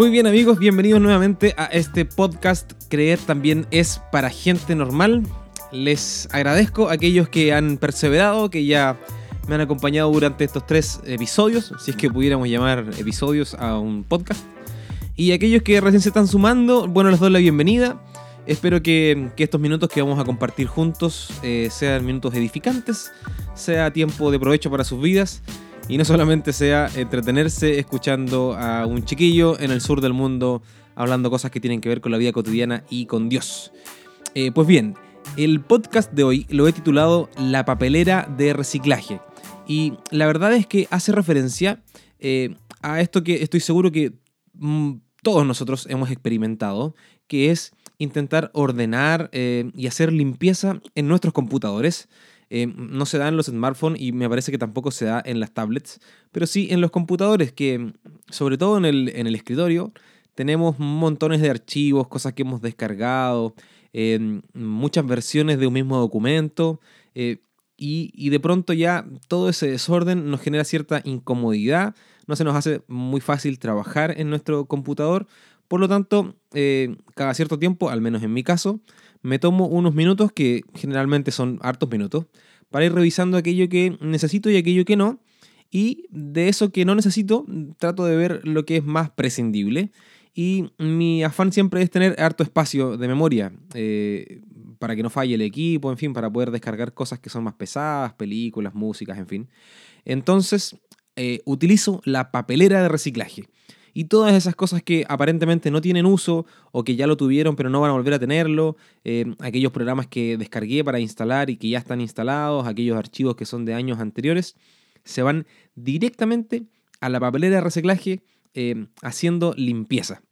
Muy bien amigos, bienvenidos nuevamente a este podcast Creer también es para gente normal. Les agradezco a aquellos que han perseverado, que ya me han acompañado durante estos tres episodios, si es que pudiéramos llamar episodios a un podcast. Y aquellos que recién se están sumando, bueno, les doy la bienvenida. Espero que, estos minutos que vamos a compartir juntos eh, sean minutos edificantes, sea tiempo de provecho para sus vidas y no solamente sea entretenerse escuchando a un chiquillo en el sur del mundo hablando cosas que tienen que ver con la vida cotidiana y con Dios. Eh, pues bien, el podcast de hoy lo he titulado La papelera de reciclaje. Y la verdad es que hace referencia eh, a esto que estoy seguro que mm, todos nosotros hemos experimentado, que es intentar ordenar eh, y hacer limpieza en nuestros computadores eh, no se da en los smartphones y me parece que tampoco se da en las tablets, pero sí en los computadores, que sobre todo en el, en el escritorio tenemos montones de archivos, cosas que hemos descargado, eh, muchas versiones de un mismo documento. Eh, y, y, de pronto ya todo ese desorden nos genera cierta incomodidad, no se nos hace muy fácil trabajar en nuestro computador, por lo tanto, cada cierto tiempo, al menos en mi caso, me tomo unos minutos, que generalmente son hartos minutos, para ir revisando aquello que necesito y aquello que no. Y de eso que no necesito, trato de ver lo que es más prescindible. Y mi afán siempre es tener harto espacio de memoria eh, para que no falle el equipo, en fin, para poder descargar cosas que son más pesadas, películas, músicas, en fin. Entonces, eh, utilizo la papelera de reciclaje y todas esas cosas que aparentemente no tienen uso o que ya lo tuvieron pero no van a volver a tenerlo, eh, aquellos programas que descargué para instalar y que ya están instalados, aquellos archivos que son de años anteriores, se van directamente a la papelera de reciclaje eh, haciendo limpieza.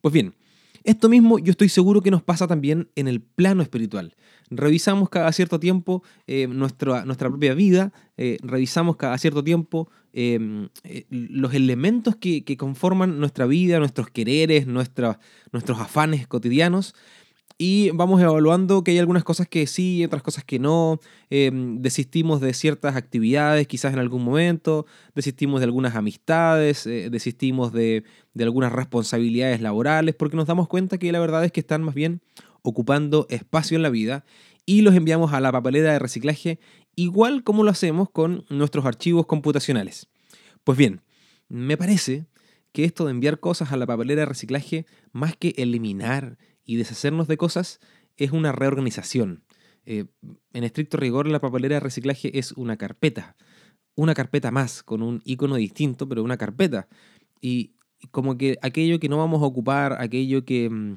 Pues bien, esto mismo yo estoy seguro que nos pasa también en el plano espiritual. Revisamos cada cierto tiempo eh, nuestra, nuestra, propia vida, eh, revisamos cada cierto tiempo em, eh, los elementos que, que, conforman nuestra vida, nuestros quereres, nuestros afanes cotidianos y vamos evaluando que hay algunas cosas que sí otras cosas que no. Desistimos de ciertas actividades quizás en algún momento, desistimos de algunas amistades, desistimos de, de, algunas responsabilidades laborales, porque nos damos cuenta que la verdad es que están más bien ocupando espacio en la vida y los enviamos a la papelera de reciclaje igual como lo hacemos con nuestros archivos computacionales. Pues bien, me parece que esto de enviar cosas a la papelera de reciclaje, más que eliminar y deshacernos de cosas es una reorganización. Eh, en estricto rigor, la papelera de reciclaje es una carpeta. Una carpeta más, con un icono distinto, pero una carpeta. Y como que aquello que no vamos a ocupar, aquello que, mm,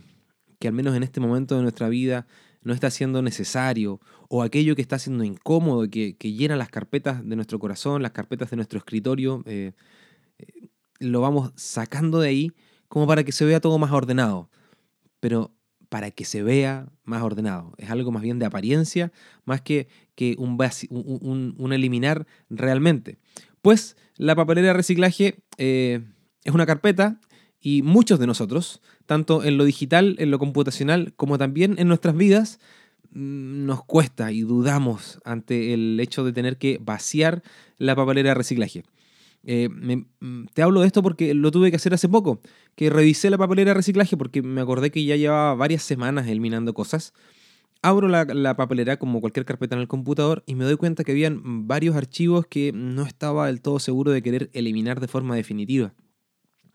que al menos en este momento de nuestra vida no está siendo necesario, o aquello que está siendo incómodo, que, que llena las carpetas de nuestro corazón, las carpetas de nuestro escritorio, eh, eh, lo vamos sacando de ahí como para que se vea todo más ordenado. Pero para que se vea más ordenado. Es algo más bien de apariencia, más que, que un, un, eliminar realmente. Pues la papelera de reciclaje eh, es una carpeta y muchos de nosotros, tanto en lo digital, en lo computacional, como también en nuestras vidas, mm, nos cuesta y dudamos ante el hecho de tener que vaciar la papelera de reciclaje. Eh, mm, te hablo de esto porque lo tuve que hacer hace poco, que revisé la papelera de reciclaje porque me acordé que ya llevaba varias semanas eliminando cosas. Abro la, la, papelera como cualquier carpeta en el computador y me doy cuenta que habían varios archivos que no estaba del todo seguro de querer eliminar de forma definitiva.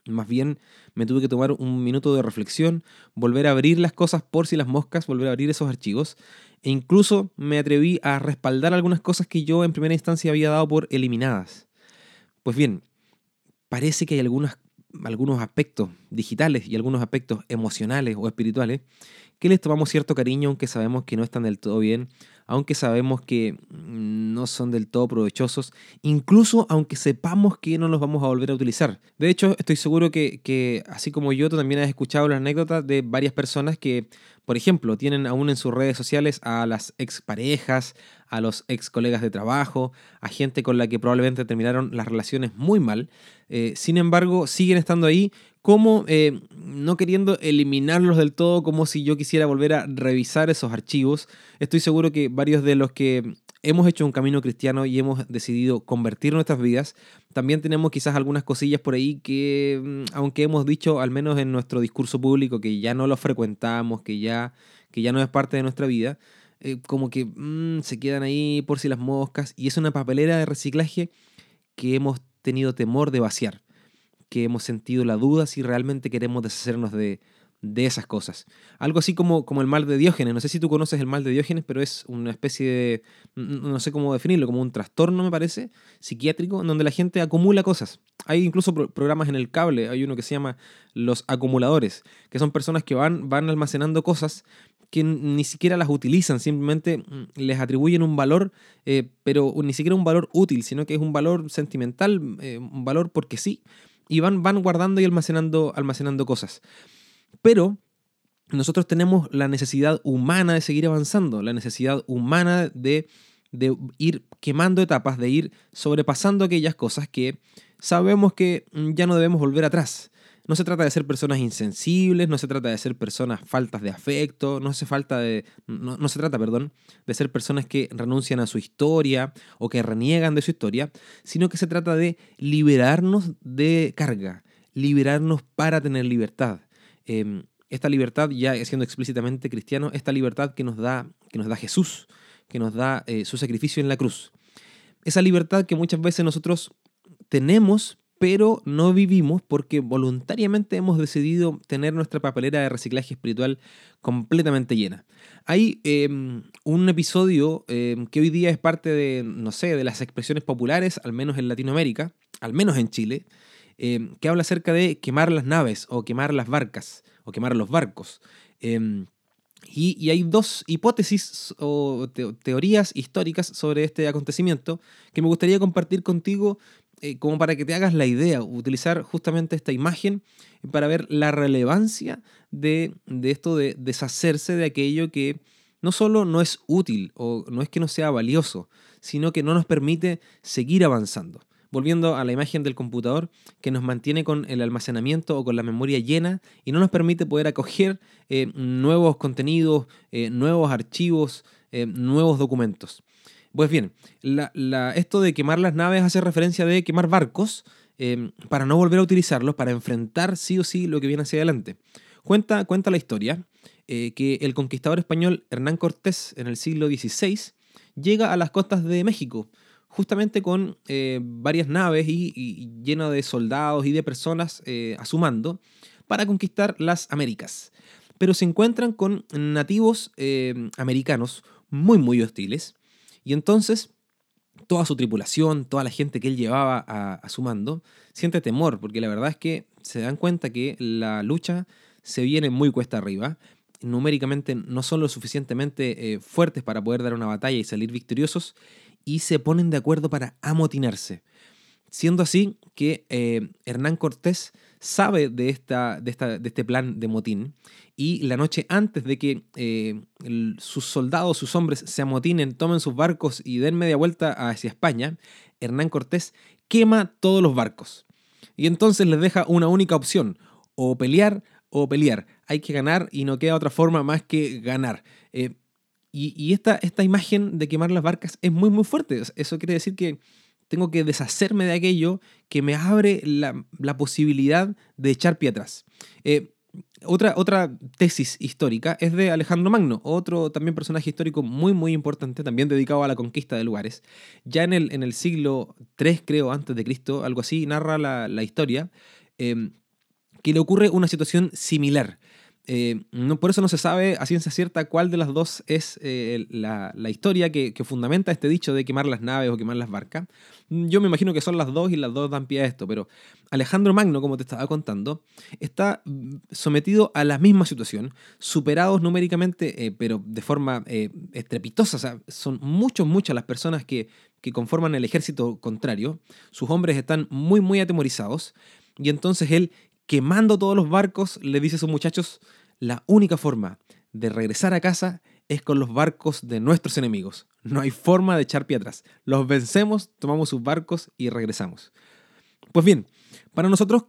Más bien me tuve que tomar un minuto de reflexión, volver a abrir las cosas por si las moscas, volver a abrir esos archivos e incluso me atreví a respaldar algunas cosas que yo en primera instancia había dado por eliminadas. Pues bien, parece que hay algunos aspectos digitales y algunos aspectos emocionales o espirituales que les tomamos cierto cariño aunque sabemos que no están del todo bien, aunque sabemos que no son del todo provechosos, incluso aunque sepamos que no los vamos a volver a utilizar. De hecho, estoy seguro que, que así como yo, tú también has escuchado la anécdota de varias personas que, por ejemplo, tienen aún en sus redes sociales a las exparejas, a los ex colegas de trabajo, a gente con la que probablemente terminaron las relaciones muy mal. Eh, sin embargo, siguen estando ahí como eh, no queriendo eliminarlos del todo, como si yo quisiera volver a revisar esos archivos. Estoy seguro que varios de los que hemos hecho un camino cristiano y hemos decidido convertir nuestras vidas, también tenemos quizás algunas cosillas por ahí que, mm, aunque hemos dicho, al menos en nuestro discurso público, que ya no lo frecuentamos, que ya, que ya no es parte de nuestra vida, eh, como que mm, se quedan ahí por si las moscas y es una papelera de reciclaje que hemos tenido temor de vaciar, que hemos sentido la duda si realmente queremos deshacernos de, de esas cosas. Algo así como, como el mal de Diógenes. No sé si tú conoces el mal de Diógenes, pero es una especie de, no sé cómo definirlo, como un trastorno, me parece, psiquiátrico, en donde la gente acumula cosas. Hay incluso programas en el cable, hay uno que se llama los acumuladores, que son personas que van, van almacenando cosas que ni siquiera las utilizan, simplemente mm, les atribuyen un valor, eh, pero ni siquiera un valor útil, sino que es un valor sentimental, eh, un valor porque sí, y van, van guardando y almacenando, almacenando cosas. Pero nosotros tenemos la necesidad humana de seguir avanzando, la necesidad humana de, de ir quemando etapas, de ir sobrepasando aquellas cosas que sabemos que ya no debemos volver atrás. No se trata de ser personas insensibles, no se trata de ser personas faltas de afecto, no se, falta de, no, no, se trata, perdón, de ser personas que renuncian a su historia o que reniegan de su historia, sino que se trata de liberarnos de carga, liberarnos para tener libertad. Em, esta libertad, ya siendo explícitamente cristiano, esta libertad que nos da, que nos da Jesús, que nos da eh, su sacrificio en la cruz. Esa libertad que muchas veces nosotros tenemos, pero no vivimos porque voluntariamente hemos decidido tener nuestra papelera de reciclaje espiritual completamente llena. Hay em, un episodio em, que hoy día es parte de, no sé, de las expresiones populares, al menos en Latinoamérica, al menos en Chile, Em, que habla acerca de quemar las naves o quemar las barcas o quemar los barcos. Y, hay dos hipótesis o teorías históricas sobre este acontecimiento que me gustaría compartir contigo eh, como para que te hagas la idea, utilizar justamente esta imagen para ver la relevancia de, de esto de deshacerse de aquello que no solo no es útil o no es que no sea valioso, sino que no nos permite seguir avanzando. Volviendo a la imagen del computador que nos mantiene con el almacenamiento o con la memoria llena y no nos permite poder acoger eh, nuevos contenidos, eh, nuevos archivos, eh, nuevos documentos. Pues bien, esto de quemar las naves hace referencia de quemar barcos para no volver a utilizarlos, para enfrentar sí o sí lo que viene hacia adelante. Cuenta, cuenta la historia que el conquistador español Hernán Cortés en el siglo XVI llega a las costas de México justamente con varias naves y, lleno de soldados y de personas a su mando para conquistar las Américas. Pero se encuentran con nativos eh, americanos muy, muy hostiles. Y entonces toda su tripulación, toda la gente que él llevaba a, a, su mando, siente temor, porque la verdad es que se dan cuenta que la lucha se viene muy cuesta arriba. Numéricamente no son lo suficientemente fuertes para poder dar una batalla y salir victoriosos y se ponen de acuerdo para amotinarse. Siendo así que eh, Hernán Cortés sabe de, esta, de, esta, de, este plan de motín y la noche antes de que eh, sus soldados, sus hombres se amotinen, tomen sus barcos y den media vuelta hacia España, Hernán Cortés quema todos los barcos. Y entonces les deja una única opción, o pelear o pelear. Hay que ganar y no queda otra forma más que ganar. Eh, y, esta, esta imagen de quemar las barcas es muy, muy fuerte. Eso quiere decir que tengo que deshacerme de aquello que me abre la, posibilidad de echar pie atrás. Eh, otra, otra tesis histórica es de Alejandro Magno, otro también personaje histórico muy, muy importante, también dedicado a la conquista de lugares. Ya en el, en el siglo III, creo, antes de Cristo, algo así, narra la, historia, eh, que le ocurre una situación similar. Eh, no, por eso no se sabe a ciencia cierta cuál de las dos es eh, la, historia que, fundamenta este dicho de quemar las naves o quemar las barcas. Yo me imagino que son las dos y las dos dan pie a esto, pero Alejandro Magno, como te estaba contando, está sometido a la misma situación, superados numéricamente, eh, pero de forma estrepitosa. Son muchos, muchas las personas que, que conforman el ejército contrario. Sus hombres están muy, muy atemorizados. Y entonces él quemando todos los barcos, le dice a sus muchachos, la única forma de regresar a casa es con los barcos de nuestros enemigos. No hay forma de echar pie atrás. Los vencemos, tomamos sus barcos y regresamos. Pues bien, para nosotros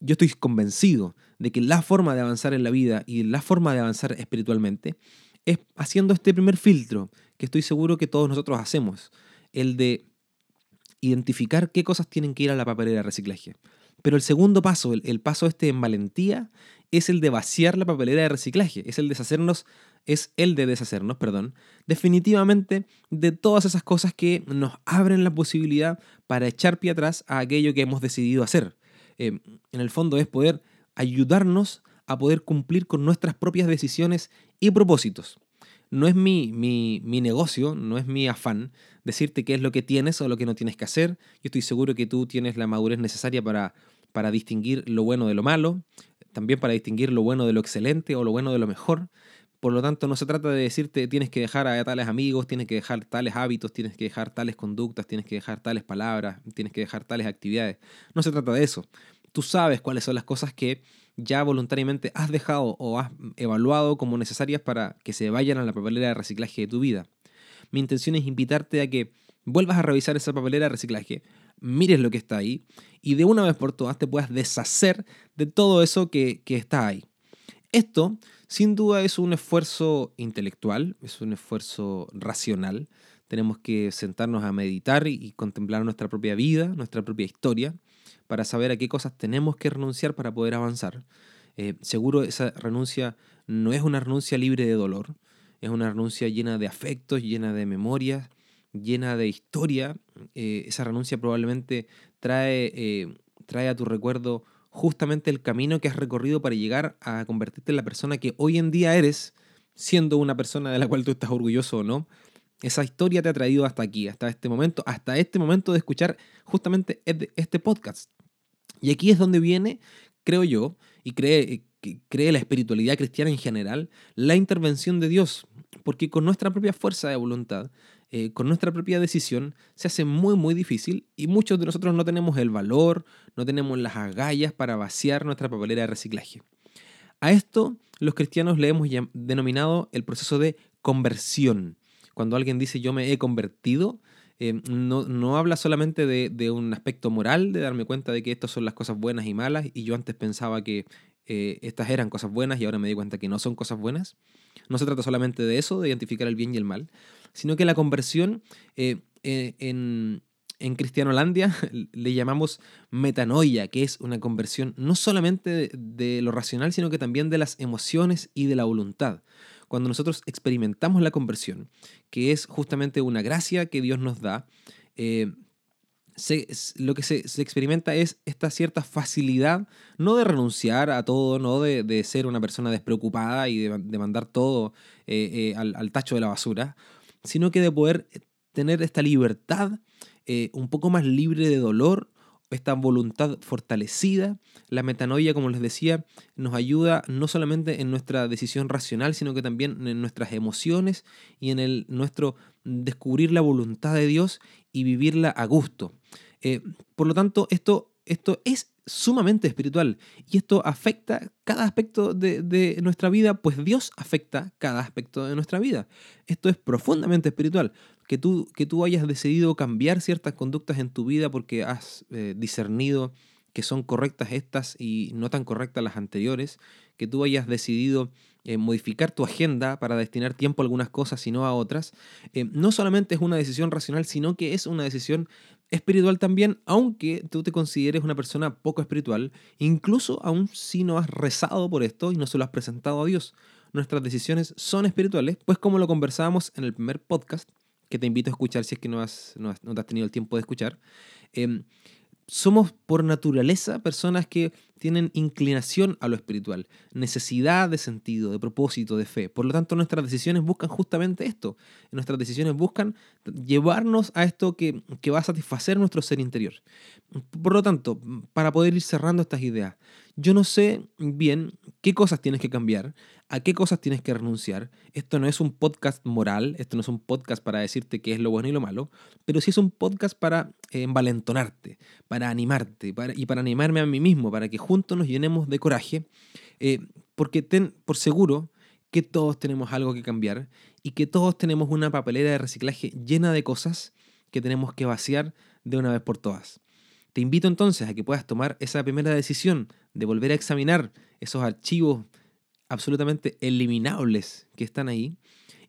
yo estoy convencido de que la forma de avanzar en la vida y la forma de avanzar espiritualmente es haciendo este primer filtro, que estoy seguro que todos nosotros hacemos, el de identificar qué cosas tienen que ir a la papelera de reciclaje. Pero el segundo paso, el, paso este en valentía, es el de vaciar la papelera de reciclaje, es el deshacernos, es el de deshacernos, perdón, definitivamente de todas esas cosas que nos abren la posibilidad para echar pie atrás a aquello que hemos decidido hacer. Eh, en el fondo es poder ayudarnos a poder cumplir con nuestras propias decisiones y propósitos. No es mi, mi, mi, negocio, no es mi afán decirte qué es lo que tienes o lo que no tienes que hacer. Yo estoy seguro que tú tienes la madurez necesaria para, para distinguir lo bueno de lo malo, también para distinguir lo bueno de lo excelente o lo bueno de lo mejor. Por lo tanto, no se trata de decirte tienes que dejar a tales amigos, tienes que dejar tales hábitos, tienes que dejar tales conductas, tienes que dejar tales palabras, tienes que dejar tales actividades. No se trata de eso. Tú sabes cuáles son las cosas que ya voluntariamente has dejado o has evaluado como necesarias para que se vayan a la papelera de reciclaje de tu vida. Mi intención es invitarte a que vuelvas a revisar esa papelera de reciclaje, mires lo que está ahí y de una vez por todas te puedas deshacer de todo eso que, que está ahí. Esto, sin duda, es un esfuerzo intelectual, es un esfuerzo racional. Tenemos que sentarnos a meditar y contemplar nuestra propia vida, nuestra propia historia para saber a qué cosas tenemos que renunciar para poder avanzar. Eh, seguro esa renuncia no es una renuncia libre de dolor, es una renuncia llena de afectos, llena de memorias, llena de historia. Eh, esa renuncia probablemente trae, eh, trae a tu recuerdo justamente el camino que has recorrido para llegar a convertirte en la persona que hoy en día eres, siendo una persona de la cual tú estás orgulloso o no, esa historia te ha traído hasta aquí, hasta este momento, hasta este momento de escuchar justamente este podcast. Y aquí es donde viene, creo yo, y cree, cree la espiritualidad cristiana en general, la intervención de Dios. Porque con nuestra propia fuerza de voluntad, eh, con nuestra propia decisión, se hace muy, muy difícil y muchos de nosotros no tenemos el valor, no tenemos las agallas para vaciar nuestra papelera de reciclaje. A esto los cristianos le hemos denominado el proceso de conversión. Cuando alguien dice yo me he convertido, eh, no, habla solamente de, un aspecto moral, de darme cuenta de que estas son las cosas buenas y malas, y yo antes pensaba que eh, estas eran cosas buenas y ahora me di cuenta que no son cosas buenas. No se trata solamente de eso, de identificar el bien y el mal, sino que la conversión eh, en, en Cristianolandia le llamamos metanoia, que es una conversión no solamente de, lo racional, sino que también de las emociones y de la voluntad. Cuando nosotros experimentamos la conversión, que es justamente una gracia que Dios nos da, eh, lo que se, experimenta es esta cierta facilidad, no de renunciar a todo, no de, ser una persona despreocupada y de, mandar todo eh, eh, al, tacho de la basura, sino que de poder tener esta libertad un poco más libre de dolor, esta voluntad fortalecida. La metanoia, como les decía, nos ayuda no solamente en nuestra decisión racional, sino que también en nuestras emociones y en el, nuestro descubrir la voluntad de Dios y vivirla a gusto. Eh, por lo tanto, esto, esto es sumamente espiritual y esto afecta cada aspecto de, de, nuestra vida, pues Dios afecta cada aspecto de nuestra vida. Esto es profundamente espiritual que tú, que tú hayas decidido cambiar ciertas conductas en tu vida porque has eh, discernido que son correctas estas y no tan correctas las anteriores, que tú hayas decidido eh, modificar tu agenda para destinar tiempo a algunas cosas y no a otras, eh, no solamente es una decisión racional, sino que es una decisión espiritual también, aunque tú te consideres una persona poco espiritual, incluso aún si no has rezado por esto y no se lo has presentado a Dios. Nuestras decisiones son espirituales, pues como lo conversábamos en el primer podcast, que te invito a escuchar si es que no, has, no, te has tenido el tiempo de escuchar. Em, somos por naturaleza personas que tienen inclinación a lo espiritual, necesidad de sentido, de propósito, de fe. Por lo tanto, nuestras decisiones buscan justamente esto. Nuestras decisiones buscan llevarnos a esto que, que va a satisfacer nuestro ser interior. Por lo tanto, para poder ir cerrando estas ideas, yo no sé bien qué cosas tienes que cambiar, a qué cosas tienes que renunciar. Esto no es un podcast moral, esto no es un podcast para decirte qué es lo bueno y lo malo, pero sí es un podcast para eh, envalentonarte, para animarte y para animarme a mí mismo, para que juntos nos llenemos de coraje, eh, porque ten por seguro que todos tenemos algo que cambiar y que todos tenemos una papelera de reciclaje llena de cosas que tenemos que vaciar de una vez por todas. Te invito entonces a que puedas tomar esa primera decisión de volver a examinar esos archivos absolutamente eliminables que están ahí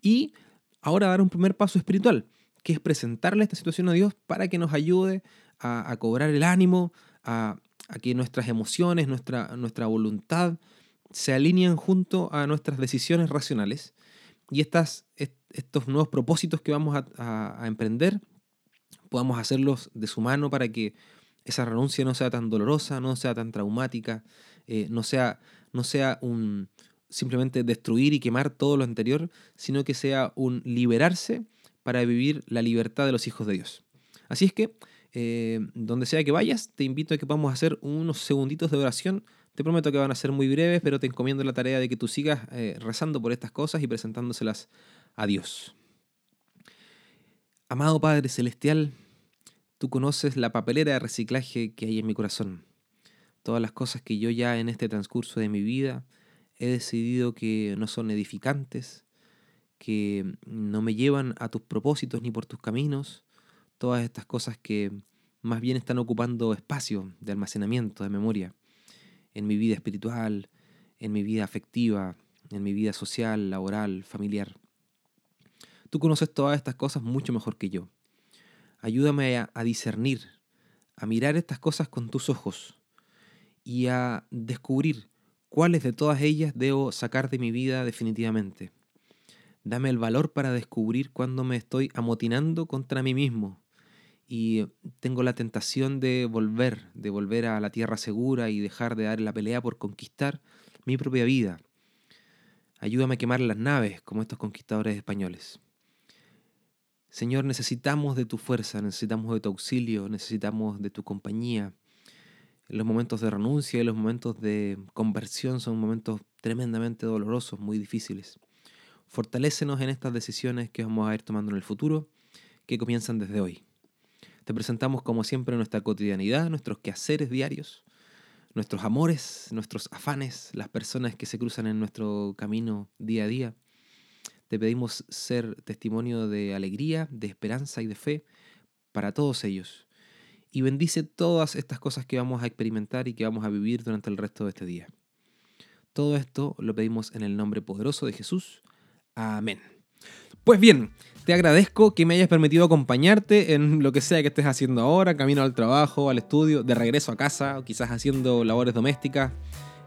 y ahora dar un primer paso espiritual, que es presentarle esta situación a Dios para que nos ayude a, cobrar el ánimo, a, que nuestras emociones, nuestra, nuestra voluntad se alineen junto a nuestras decisiones racionales. Y estas, estos nuevos propósitos que vamos a, emprender podamos hacerlos de su mano para que esa renuncia no sea tan dolorosa, no sea tan traumática, eh, no, sea, no sea un simplemente destruir y quemar todo lo anterior, sino que sea un liberarse para vivir la libertad de los hijos de Dios. Así es que, eh, donde sea que vayas, te invito a que podamos hacer unos segunditos de oración. Te prometo que van a ser muy breves, pero te encomiendo la tarea de que tú sigas eh, rezando por estas cosas y presentándoselas a Dios. Amado Padre Celestial, tú conoces la papelera de reciclaje que hay en mi corazón. Todas las cosas que yo ya en este transcurso de mi vida he decidido que no son edificantes, que no me llevan a tus propósitos ni por tus caminos, todas estas cosas que más bien están ocupando espacio de almacenamiento, de memoria, en mi vida espiritual, en mi vida afectiva, en mi vida social, laboral, familiar. Tú conoces todas estas cosas mucho mejor que yo. Ayúdame a, discernir, a mirar estas cosas con tus ojos y a descubrir cuáles de todas ellas debo sacar de mi vida definitivamente. Dame el valor para descubrir cuando me estoy amotinando contra mí mismo y tengo la tentación de volver, de volver a la tierra segura y dejar de dar la pelea por conquistar mi propia vida. Ayúdame a quemar las naves como estos conquistadores españoles. Señor, necesitamos de tu fuerza, necesitamos de tu auxilio, necesitamos de tu compañía. Los momentos de renuncia y los momentos de conversión son momentos tremendamente dolorosos, muy difíciles. Fortalécenos en estas decisiones que vamos a ir tomando en el futuro, que comienzan desde hoy. Te presentamos como siempre nuestra cotidianidad, nuestros quehaceres diarios, nuestros amores, nuestros afanes, las personas que se cruzan en nuestro camino día a día. Te pedimos ser testimonio de alegría, de esperanza y de fe para todos ellos. Y bendice todas estas cosas que vamos a experimentar y que vamos a vivir durante el resto de este día. Todo esto lo pedimos en el nombre poderoso de Jesús. Amén. Pues bien, te agradezco que me hayas permitido acompañarte en lo que sea que estés haciendo ahora, camino al trabajo, al estudio, de regreso a casa, o quizás haciendo labores domésticas.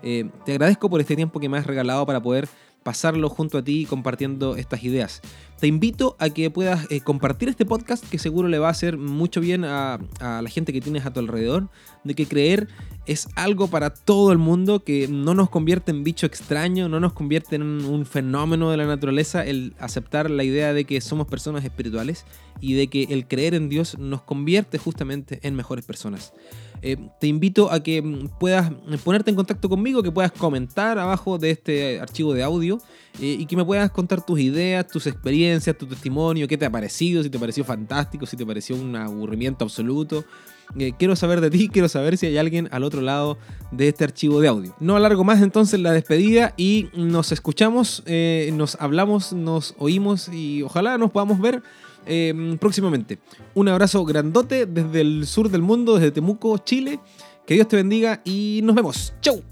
Eh, te agradezco por este tiempo que me has regalado para poder pasarlo junto a ti compartiendo estas ideas. Te invito a que puedas eh, compartir este podcast que seguro le va a hacer mucho bien a, la gente que tienes a tu alrededor, de que creer es algo para todo el mundo, que no nos convierte en bicho extraño, no nos convierte en un fenómeno de la naturaleza el aceptar la idea de que somos personas espirituales y de que el creer en Dios nos convierte justamente en mejores personas. Eh, te invito a que mm, puedas ponerte en contacto conmigo, que puedas comentar abajo de este archivo de audio eh, y que me puedas contar tus ideas, tus experiencias, tu testimonio, qué te ha parecido, si te pareció fantástico, si te pareció un aburrimiento absoluto. Eh, quiero saber de ti, quiero saber si hay alguien al otro lado de este archivo de audio. No alargo más entonces la despedida y nos escuchamos, nos hablamos, nos oímos y ojalá nos podamos ver Em, próximamente. Un abrazo grandote desde el sur del mundo, desde Temuco, Chile. Que Dios te bendiga y nos vemos. ¡Chau!